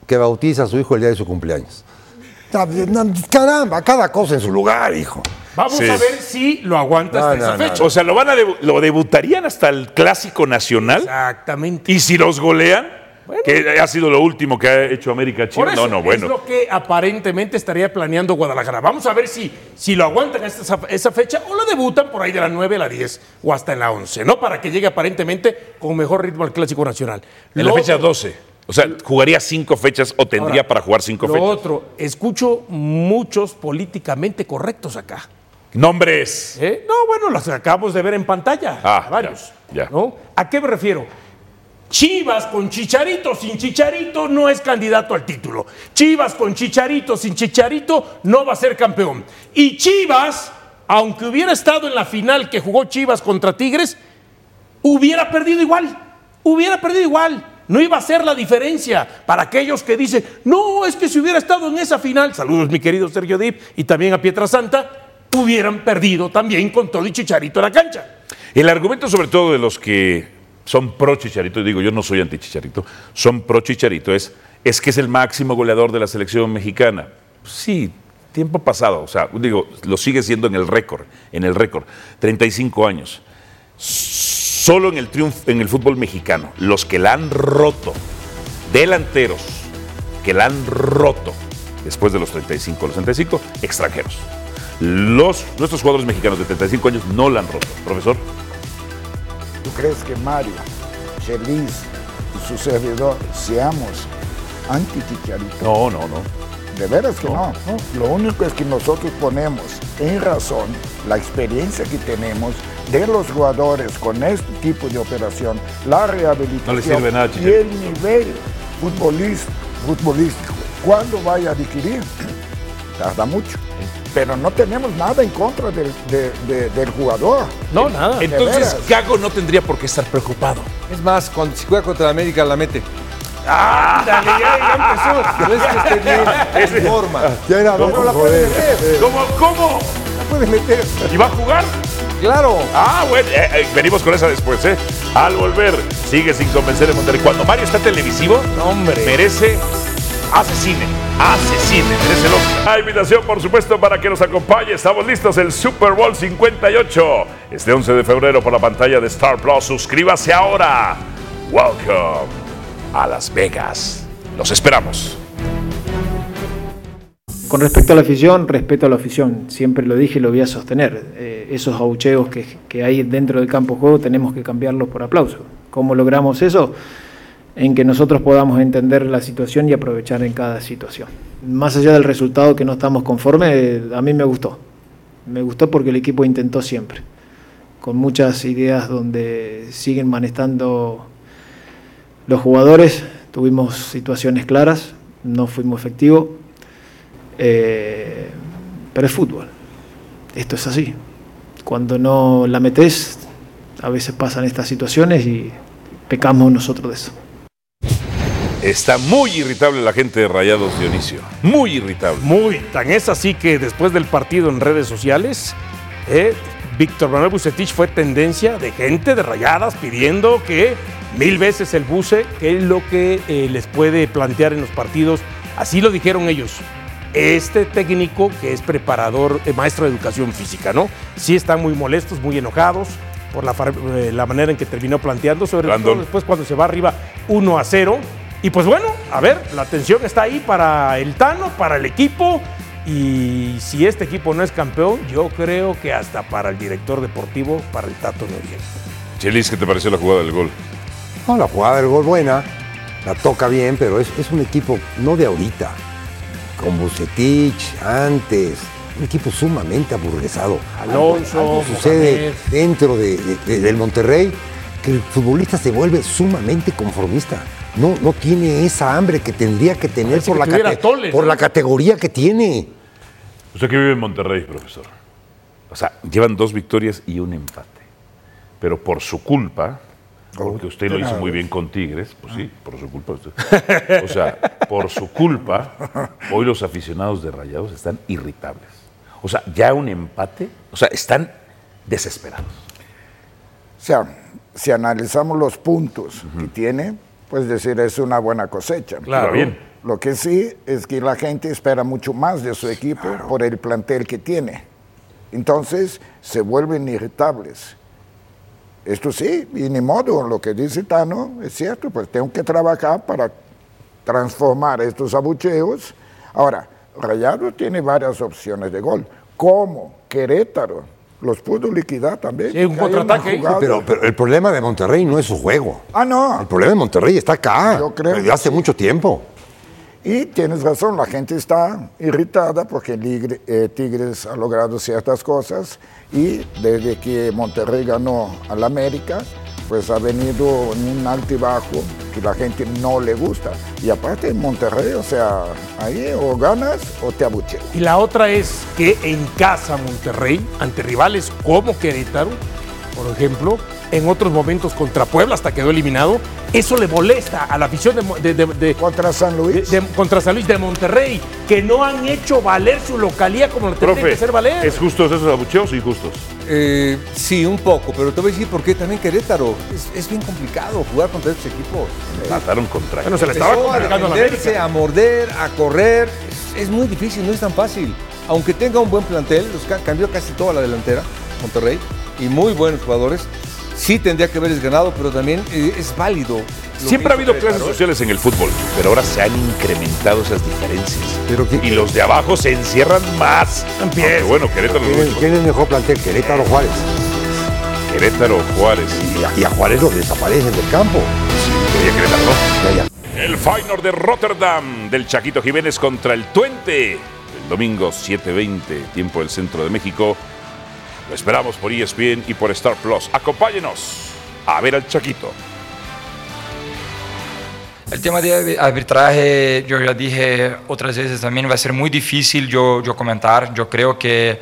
que bautiza a su hijo el día de su cumpleaños. Caramba, cada cosa en su lugar, hijo. Vamos Sí. a ver si lo aguanta No, hasta no, esa no, fecha. O sea, lo van a debu- lo debutarían hasta el clásico nacional. Exactamente. Y si los golean, que ha sido lo último que ha hecho América Chivas. No, no, es bueno. lo que aparentemente estaría planeando Guadalajara. Vamos a ver si, si lo aguantan hasta esa, fecha o lo debutan por ahí de la 9 a la 10 o hasta en la 11, ¿no? Para que llegue aparentemente con mejor ritmo al Clásico Nacional. En la fecha otro- 12. O sea, jugaría cinco fechas o tendría Ahora, para jugar cinco Lo fechas. otro, escucho muchos políticamente correctos acá. Nombres. ¿eh? No, bueno, los acabamos de ver en pantalla. Ah, varios. ya, ya. ¿no? ¿A qué me refiero? Chivas con Chicharito, sin Chicharito, no es candidato al título. Chivas con Chicharito, sin Chicharito, no va a ser campeón. Y Chivas, aunque hubiera estado en la final que jugó Chivas contra Tigres, hubiera perdido igual. Hubiera perdido igual. No iba a ser la diferencia para aquellos que dicen, no, es que si hubiera estado en esa final, saludos mi querido Sergio Dip y también a Pietra Santa, hubieran perdido también con todo y Chicharito en la cancha. El argumento, sobre todo de los que son pro Chicharito, digo yo no soy anti Chicharito, son pro Chicharito, es, es que es el máximo goleador de la selección mexicana. Sí, tiempo pasado, o sea, digo, lo sigue siendo en el récord, en el récord, 35 años. Solo en el triunfo, en el fútbol mexicano, los que la han roto, delanteros, que la han roto después de los 35, los 35, extranjeros. Los, nuestros jugadores mexicanos de 35 años no la han roto. Profesor. ¿Tú crees que Mario, Chelis y su servidor seamos anti-chicharito? No, no, no. De veras que no. Lo único es que nosotros ponemos en razón la experiencia que tenemos de los jugadores con este tipo de operación, la rehabilitación No nada, y el nivel futbolístico, futbolístico. ¿Cuándo vaya a adquirir? Tarda mucho. Pero no tenemos nada en contra del, de- de- del jugador. No, nada. De Entonces, veras. Gago no tendría por qué estar preocupado. Es más, cuando si juega contra la América la mete. Ándale, ya, ya No es que esté bien, Ese- es forma. Ya era No, no la puede meter. ¿Cómo? ¿Cómo? La puede meter. ¿Y va a jugar? Claro. Ah, bueno, eh, eh, venimos con esa después, ¿eh? Al volver, sigue sin convencer en Monterrey. Cuando Mario está televisivo, hombre. merece, hace cine, merece el Oscar. La invitación, por supuesto, para que nos acompañe. Estamos listos, el Super Bowl 58. Este 11 de febrero por la pantalla de Star Plus. Suscríbase ahora. Welcome a Las Vegas. Los esperamos. Con respecto a la afición, respeto a la afición. Siempre lo dije y lo voy a sostener. Eh, esos aucheos que, que hay dentro del campo de juego tenemos que cambiarlos por aplauso. ¿Cómo logramos eso? En que nosotros podamos entender la situación y aprovechar en cada situación. Más allá del resultado que no estamos conformes, a mí me gustó. Me gustó porque el equipo intentó siempre. Con muchas ideas donde siguen manejando Los jugadores tuvimos situaciones claras, no fuimos efectivos, eh, pero es fútbol. Esto es así. Cuando no la metes, a veces pasan estas situaciones y pecamos nosotros de eso. Está muy irritable la gente de Rayados Dionisio. Muy irritable. Muy. Tan es así que después del partido en redes sociales, eh, Víctor Manuel Bucetich fue tendencia de gente de Rayadas pidiendo que mil veces el buce, que es lo que eh, les puede plantear en los partidos. Así lo dijeron ellos. Este técnico que es preparador, eh, maestro de educación física, ¿no? Sí están muy molestos, muy enojados por la, eh, la manera en que terminó planteando, sobre Brandon. todo después cuando se va arriba 1 a 0. Y pues bueno, a ver, la atención está ahí para el Tano, para el equipo. Y si este equipo no es campeón, yo creo que hasta para el director deportivo, para el Tato Noriega. Chelis, ¿qué te pareció la jugada del gol? No, la jugada del gol buena, la toca bien, pero es, es un equipo no de ahorita, con Bucetich, antes, un equipo sumamente aburguesado. Alonso, Algo sucede Mohamed. dentro de- de- de- del Monterrey que el futbolista se vuelve sumamente conformista. No, no tiene esa hambre que tendría que tener por, que la, tuviera cate- toles, por ¿no? la categoría que tiene. Usted que vive en Monterrey, profesor. O sea, llevan dos victorias y un empate. Pero por su culpa, porque usted lo hizo muy bien con Tigres, pues sí, por su culpa. usted. O sea, por su culpa, hoy los aficionados de Rayados están irritables. O sea, ya un empate, o sea, están desesperados. O sea, si analizamos los puntos que tiene, pues decir es una buena cosecha. Claro. bien. Lo que sí es que la gente espera mucho más de su equipo por el plantel que tiene. Entonces se vuelven irritables. Esto sí, y ni modo, lo que dice Tano es cierto, pues tengo que trabajar para transformar estos abucheos. Ahora, Rayado tiene varias opciones de gol, como Querétaro, los pudo liquidar también. Sí, un contraataque Pero, pero el problema de Monterrey no es su juego. Ah, no. El problema de Monterrey está acá. Yo creo desde hace mucho tiempo. Y tienes razón, la gente está irritada porque Ligre- eh, Tigres ha logrado ciertas cosas y desde que Monterrey ganó al América, pues ha venido en un alto y bajo que la gente no le gusta. Y aparte en Monterrey, o sea, ahí o ganas o te abuchean. Y la otra es que en casa Monterrey, ante rivales como Querétaro, por ejemplo, en otros momentos contra Puebla hasta quedó eliminado, eso le molesta a la afición de, Mo- de- de- de- contra San Luis, de, contra San Luis de Monterrey, que no han hecho valer su localía como lo tendrían que hacer valer. ¿es justos esos abucheos o injustos? Eh, sí, un poco, pero te voy a decir por qué también Querétaro. Es, es bien complicado jugar contra estos equipos. Mataron contra Bueno, se le estaba a complicando a la defenderse, América. a morder, a correr. Es, es muy difícil, no es tan fácil. Aunque tenga un buen plantel, los cambió casi toda la delantera, Monterrey, y muy buenos jugadores. Sí tendría que haberles ganado, pero también eh, es válido. Siempre ha habido clases sociales en el fútbol, pero ahora se han incrementado esas diferencias. Pero y los de abajo se encierran más. Empieza. Aunque bueno, Querétaro, ¿Quién es, quién es mejor plantel? Querétaro o Juárez. Querétaro, Juárez. Y a, y a Juárez los desaparecen del campo. Quería Querétaro, ¿no? Ya, ya. El Feyenoord de Rotterdam del Chaquito Jiménez contra el Twente. El domingo 7:20, tiempo del centro de México. Lo esperamos por ESPN y por Star Plus. Acompáñenos a ver al Chaquito. El tema de arbitraje, yo ya dije otras veces también, va a ser muy difícil yo, yo comentar. Yo creo que,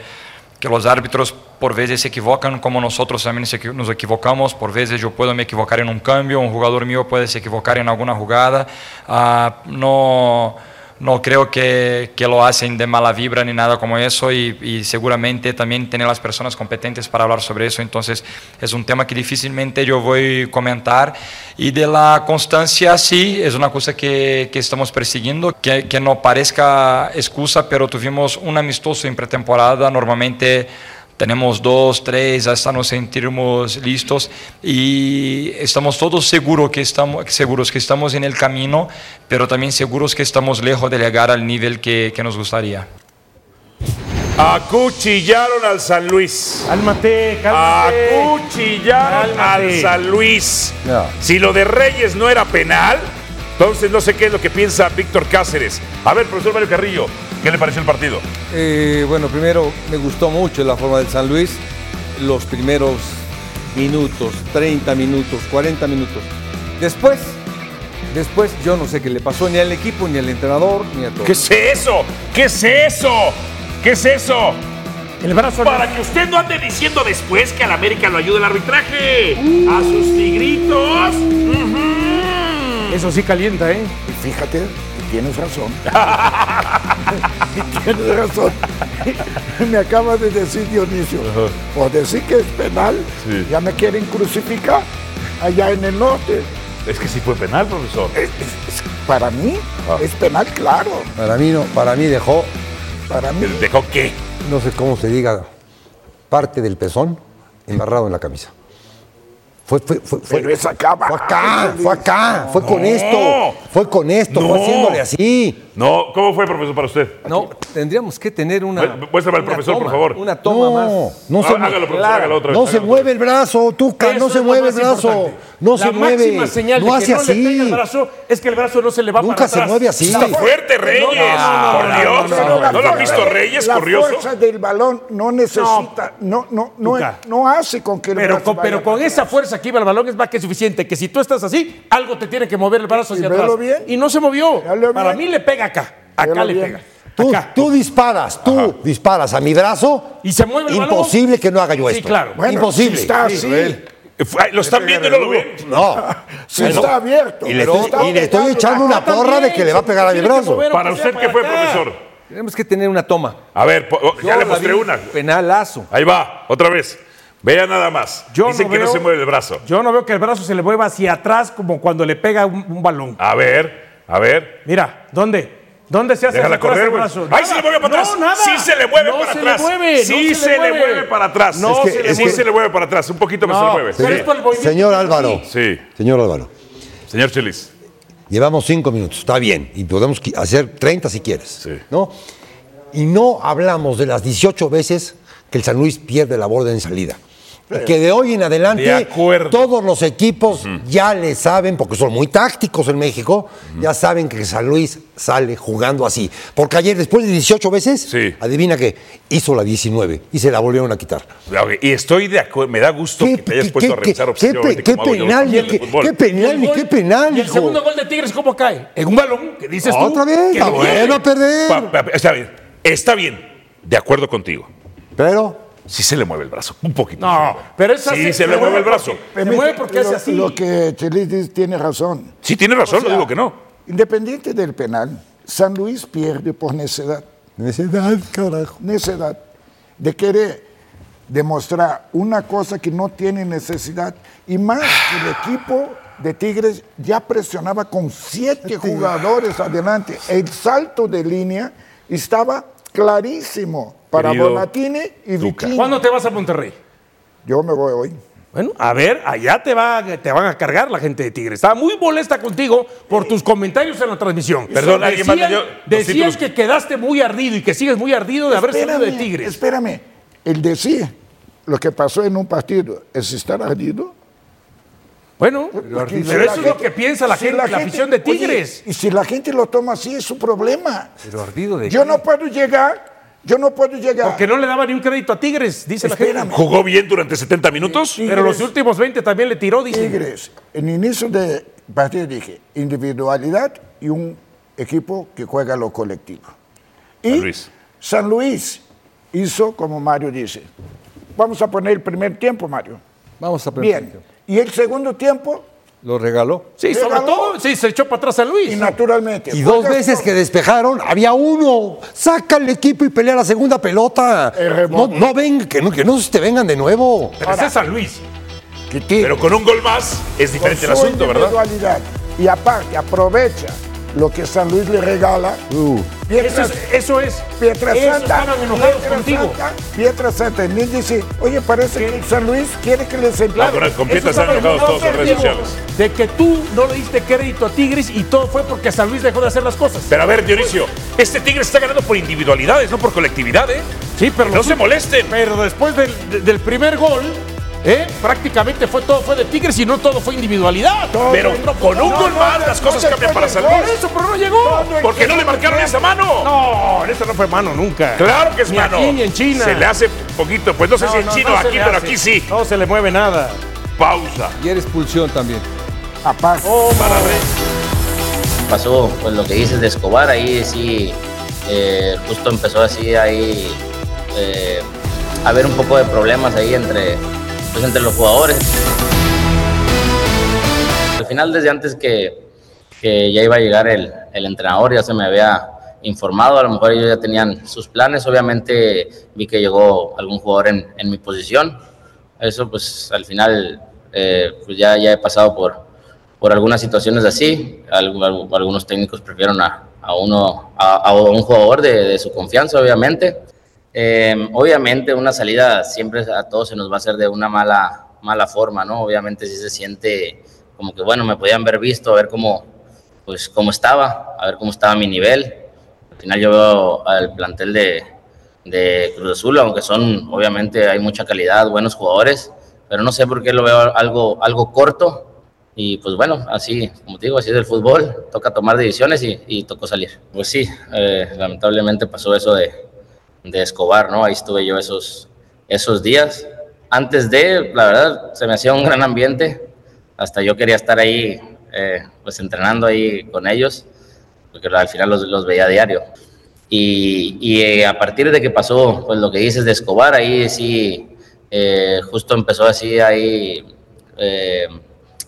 que los árbitros por veces se equivocan, como nosotros también nos equivocamos. Por veces yo puedo me equivocar en un cambio, un jugador mío puede se equivocar en alguna jugada. Ah, no, no creo que, que lo hacen de mala vibra ni nada como eso y, seguramente también tienen las personas competentes para hablar sobre eso. Entonces es un tema que difícilmente yo voy a comentar. Y de la constancia, sí, es una cosa que, que estamos persiguiendo, que, que no parezca excusa, pero tuvimos un amistoso en pretemporada. Normalmente tenemos dos, tres, hasta nos sentirmos listos y estamos todos seguros que estamos, seguros que estamos en el camino, pero también seguros que estamos lejos de llegar al nivel que, que nos gustaría. Acuchillaron al San Luis. Cálmate, cálmate. Acuchillaron Cálmate. al San Luis. No. Si lo de Reyes no era penal, entonces no sé qué es lo que piensa Víctor Cáceres. A ver, profesor Mario Carrillo, ¿qué le pareció el partido? Eh, bueno, primero me gustó mucho la forma del San Luis. Los primeros minutos, 30 minutos, 40 minutos. Después Después yo no sé qué le pasó ni al equipo, ni al entrenador, ni a todo. ¿Qué es eso? ¿Qué es eso? ¿Qué es eso? El brazo Para que usted no ande diciendo después que al América lo ayuda el arbitraje. A sus tigritos. Eso sí calienta, ¿eh? Fíjate, tienes razón. Tienes razón. Me acaba de decir Dionisio, por decir que es penal, Sí. ya me quieren crucificar allá en el norte. Es que sí fue penal, profesor. Es- es- es- para mí Ah. es penal, claro. Para mí no, para mí dejó, Para mí. ¿Dejó qué? no sé cómo se diga, parte del pezón embarrado en la camisa. Fue, fue, fue, fue, Pero es acá. fue acá, fue acá, fue con No. esto, fue con esto, No. fue haciéndole así. No, ¿cómo fue, profesor, para usted? No, tendríamos que tener una. Mu- muéstrame al profesor, por favor. Una toma No, más. no se, hágalo, profesor, hágalo otra vez. no se mueve el brazo, Tuca, Eso no se mueve el brazo, importante. no la se mueve, máxima señal no de hace que no le pega así. el brazo es que el brazo no se le va Nunca para se atrás. mueve así. Está fuerte, Reyes. No, no, no, por no, Dios. no, ¿No, no, no, lo no, visto, Reyes? La Curioso. fuerza del balón no necesita, no, no, no, no hace con que el Pero brazo con, pero esa fuerza que iba el balón es más que suficiente. Que si tú estás así, algo te tiene que mover el brazo hacia atrás. Bien. Y no se movió. Para bien. mí le pega acá. Acá le bien. pega. Tú, tú disparas, tú disparas a mi brazo. Y se mueve el balón. Imposible que no haga yo Sí, esto. claro. Bueno, Imposible. si está así, Ay, ¿Lo están viendo y no lo ven? No. si Bueno, está abierto. Y le estoy, está y le estoy echando una porra de que le va a pegar a mi brazo. ¿Para usted qué fue, acá. profesor? Tenemos que tener una toma. A ver, ya Yo le mostré una. Penalazo. Ahí va, otra vez. Vea nada más. Yo Dicen no que no se mueve el brazo. Yo no veo que el brazo se le mueva hacia atrás como cuando le pega un, un balón. A ver, a ver. Mira, ¿dónde? ¿Dónde se hace Déjala correr, el brazo? ¡Ay, Nada. se le mueve para atrás! No, nada. ¡Sí se le mueve No para se atrás! Le mueve, ¡Sí no se, le mueve para atrás! No Es que- se le sí mueve. se le mueve para atrás. Un poquito más No, se le mueve. Sí. Señor Álvaro, Sí. señor Álvaro, Señor Chelis. llevamos cinco minutos, está bien, y podemos hacer 30 si quieres, Sí. ¿no? Y no hablamos de las 18 veces que el San Luis pierde la borda en salida. Que de hoy en De adelante todos los equipos ya le saben, porque son muy tácticos en México, ya saben que San Luis sale jugando así. Porque ayer, después de 18 veces, Sí. adivina que hizo la 19 y se la volvieron a quitar. Y estoy de acuerdo. Me da gusto que te hayas puesto a revisar qué, obsesivamente qué penal, qué, qué penal, qué penal, Y el hijo. segundo gol de Tigres, ¿cómo cae? En un balón que dices tú. Otra vez, que la vuelve a perder. Pa- pa- Está bien. Está bien. De acuerdo contigo. Pero Sí se le mueve el brazo. Un poquito. No, pero esa Sí, se le mueve el brazo. Se mueve porque hace lo, así. Lo que Chelis dice tiene razón. Sí, tiene razón, O sea, no digo que no. Independiente del penal, San Luis pierde por necedad. Necedad, carajo. Necedad de querer demostrar una cosa que no tiene necesidad. Y más que el equipo de Tigres ya presionaba con siete jugadores adelante. El salto de línea estaba clarísimo para Bonatini y. Vitinho. ¿Cuándo te vas a Monterrey? Yo me voy hoy. Bueno, a ver, allá te, va, te van a cargar la gente de Tigres. Estaba muy molesta contigo por tus comentarios en la transmisión. Perdón, alguien decían, títulos. que quedaste muy ardido y que sigues muy ardido de haber salido de Tigres. Espérame, el decir lo que pasó en un partido es estar ardido. Bueno, Porque pero si eso es lo que piensa la si gente, la, afición de oye, Tigres. y si la gente lo toma así, es su problema. Pero ardido de Yo qué? no puedo llegar, yo no puedo llegar. Porque no le daba ni un crédito a Tigres, dice la gente. ¿Jugó bien durante 70 minutos? Pero los últimos 20 también le tiró, dice. Tigres, en inicio de partido dije, individualidad y un equipo que juega lo colectivo. Y San Luis. San Luis hizo como Mario dice. Vamos a poner el primer tiempo, Mario. Vamos a aprender. Bien. Y el segundo tiempo, Lo regaló. Sí, sobre Regaló. todo, sí, se echó para atrás a Luis. y naturalmente. Y dos veces que despejaron, había uno. Saca el equipo y pelea la segunda pelota. El No, no ven, que no, que no se te vengan de nuevo. Pero ese es San Luis. Pero con un gol más es diferente el su asunto, ¿verdad? individualidad. Y aparte, aprovecha lo que San Luis le regala. Uh, Eso es, eso es. Pietra Santa. estaban enojados Pietra contigo. Santa, Pietra Santa. Y dice, oye, parece que San Luis quiere que les emplee. Ah, con, Pietra están enojados todos en redes sociales. De que tú no le diste crédito a Tigres y todo fue porque San Luis dejó de hacer las cosas. Pero a ver, Dionisio, este Tigre está ganando por individualidades, no por colectividad, ¿eh? Sí, pero No se molesten. Pero después del, de- del primer gol, ¿eh? prácticamente fue todo fue de Tigres y no todo fue individualidad. Pero con un No, gol no, más no, las cosas cambian para. Luis. Eso, pero no llegó. No, no, ¿Por qué no le marcaron esa mano? No, esa no fue mano nunca. Claro que es Ni mano. aquí ni en China. Se le hace poquito, pues no sé No, si en no, chino aquí, pero hace. aquí sí. No se le mueve nada. Pausa. Y era expulsión también. Aparte. Para Reyes. pasó pues lo que dices de Escobar, ahí sí, eh, justo empezó así ahí eh, a haber un poco de problemas ahí entre, pues, entre los jugadores. Al final, desde antes que, que ya iba a llegar el, el entrenador, ya se me había informado, a lo mejor ellos ya tenían sus planes, obviamente vi que llegó algún jugador en, en mi posición, eso pues al final eh, pues ya, ya he pasado por, por algunas situaciones así, Al- al- algunos técnicos prefieren a, a uno, a, a un jugador de, de su confianza, obviamente. Eh, obviamente una salida siempre a todos se nos va a hacer de una mala, mala forma, ¿no? Obviamente sí se siente como que, bueno, me podían haber visto, a ver cómo, pues, cómo estaba, a ver cómo estaba mi nivel. Al final yo veo al plantel de, de Cruz Azul, aunque son, obviamente hay mucha calidad, buenos jugadores, pero no sé por qué lo veo algo, algo corto. Y pues bueno, así, como te digo, así es el fútbol, toca tomar decisiones y, y tocó salir. Pues sí, eh, lamentablemente pasó eso de, de Escobar, ¿no? Ahí estuve yo esos, esos días. Antes de, la verdad, se me hacía un gran ambiente. Hasta yo quería estar ahí, eh, pues entrenando ahí con ellos, porque al final los, los veía diario. Y, y, eh, a partir de que pasó, pues lo que dices de Escobar, ahí sí, eh, justo empezó así ahí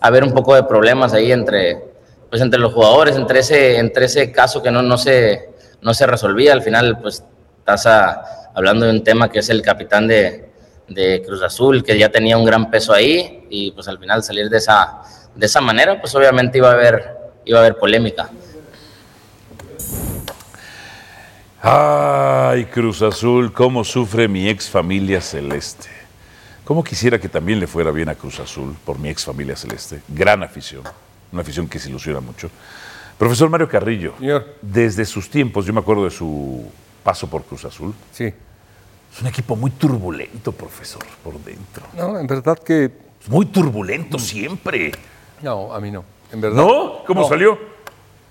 a haber un poco de problemas ahí entre, pues entre los jugadores, entre ese, entre ese caso que no, no, se, no se resolvía. Al final, pues estás a- hablando de un tema que es el capitán de, de Cruz Azul, que ya tenía un gran peso ahí, y pues al final salir de esa, de esa manera, pues obviamente iba a haber, iba a haber polémica. Ay, Cruz Azul, cómo sufre mi ex familia celeste. Cómo quisiera que también le fuera bien a Cruz Azul por mi ex familia celeste. Gran afición, una afición que se ilusiona mucho. Profesor Mario Carrillo, desde sus tiempos, yo me acuerdo de su paso por Cruz Azul. Sí. Es un equipo muy turbulento, profesor, por dentro. No, en verdad que. Muy turbulento siempre. No, a mí no. En verdad. ¿No? ¿Cómo No. salió?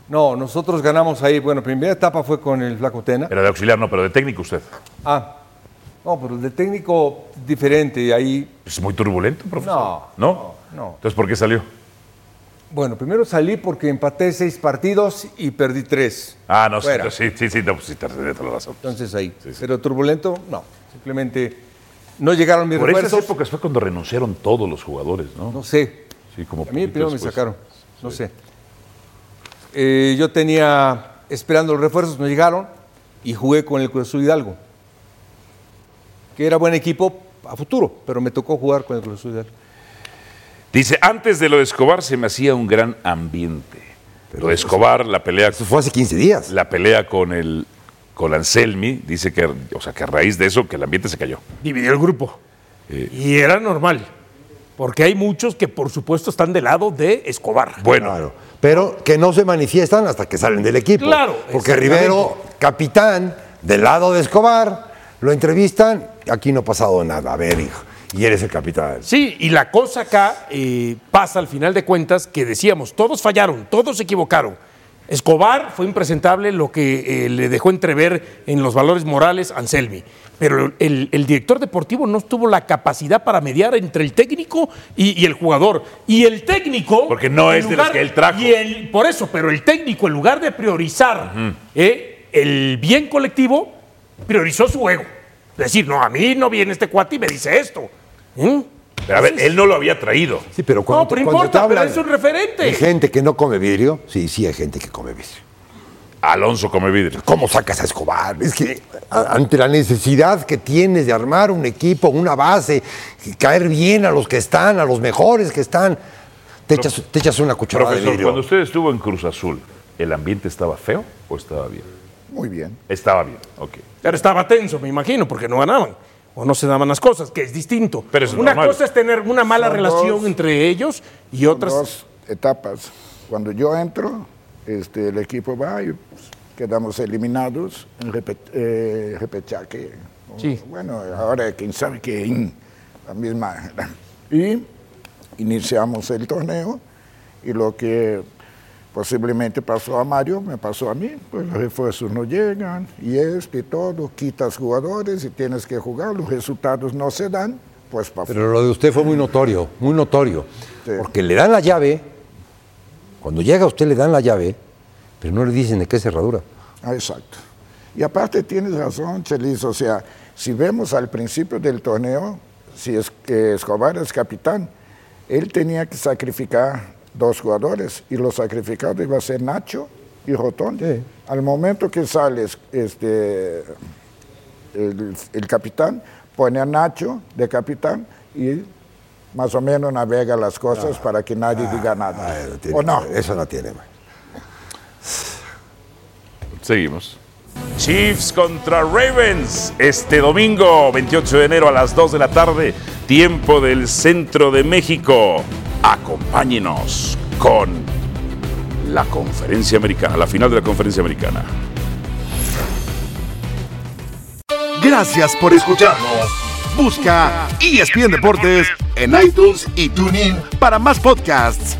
No, nosotros ganamos ahí. Bueno, primera etapa fue con el Flaco Tena. Era de auxiliar, no, pero de técnico usted. Ah, no, pero de técnico diferente. y Ahí. Es muy turbulento, profesor. No, ¿No? no. Entonces, ¿por qué salió? Bueno, primero salí porque empaté seis partidos y perdí tres. Ah, no, sí, Fuera. sí, sí, sí, no, pues sí, te tiene toda la razón. Entonces ahí. Pero turbulento, no. Simplemente no llegaron mis Por esas refuerzos. épocas fue cuando renunciaron todos los jugadores, ¿no? No sé. Sí, como A mí primero me después. sacaron. No sé. Eh, yo tenía esperando los refuerzos, no llegaron y jugué con el Cruz Azul Hidalgo. Que era buen equipo a futuro, pero me tocó jugar con el Cruz Azul Hidalgo. Dice, antes de lo de Escobar se me hacía un gran ambiente. lo de Escobar, la pelea... Eso fue hace 15 días. La pelea con el con Anselmi, dice que, o sea, que a raíz de eso, que el ambiente se cayó. Dividió el grupo. Eh, Y era normal. Porque hay muchos que, por supuesto, están del lado de Escobar. Bueno. Pero que no se manifiestan hasta que salen del equipo. Claro, Porque. Rivero, capitán, del lado de Escobar, lo entrevistan, aquí no ha pasado nada. A ver, hijo, y eres el capitán. Sí, y la cosa acá eh, pasa al final de cuentas que decíamos, todos fallaron, todos se equivocaron. Escobar fue impresentable lo que eh, le dejó entrever en los valores morales a Anselmi. Pero el, el director deportivo no tuvo la capacidad para mediar entre el técnico y, y el jugador. Y el técnico. Porque no es de los que él trajo. y el- por eso, pero el técnico, en lugar de priorizar eh, el bien colectivo, priorizó su ego. Decir, no, a mí no viene este cuate y me dice esto. ¿Mm? Pero a ver, él no lo había traído. Sí, pero cuando, No, pero cuando importa, te pero es un referente. de gente que no come vidrio, sí, sí hay gente que come vidrio. Alonso come vidrio. ¿Cómo sacas a Escobar? Es que ante la necesidad que tienes de armar un equipo, una base, caer bien a los que están, a los mejores que están, te echas, te echas una cucharada de Profesor, vidrio. cuando usted estuvo en Cruz Azul, ¿el ambiente estaba feo o estaba bien? Muy bien. Estaba bien, ok. Pero estaba tenso, me imagino, porque no ganaban. O no se daban las cosas, que es distinto. Pero es una normal. cosa es tener una mala Son relación dos- entre ellos y otras. Dos etapas. Cuando yo entro, este, el equipo va y pues, quedamos eliminados en repet- eh, repechaje. Sí. Bueno, ahora quién sabe en la misma. Y iniciamos el torneo y lo que posiblemente pasó a Mario me pasó a mí, pues los refuerzos no llegan y esto y todo, quitas jugadores y tienes que jugar, los resultados no se dan, pues para Pero lo de usted fue muy notorio, muy notorio. Sí. Porque le dan la llave, cuando llega a usted le dan la llave, pero no le dicen de qué cerradura. Ah, exacto. Y aparte tienes razón, Chelis, o sea, si vemos al principio del torneo, si es que Escobar es capitán, él tenía que sacrificar dos jugadores y los sacrificados iba a ser Nacho y Rotón. Al momento que sale este, el, el capitán, pone a Nacho de capitán y más o menos navega las cosas para que nadie diga nada. ¿O no? Eso no tiene. Seguimos. Chiefs contra Ravens este domingo 28 de enero a las 2 de la tarde, tiempo del centro de México. Acompáñenos con la conferencia americana, la final de la conferencia americana. Gracias por escucharnos. Busca ESPN Deportes en iTunes y TuneIn para más podcasts.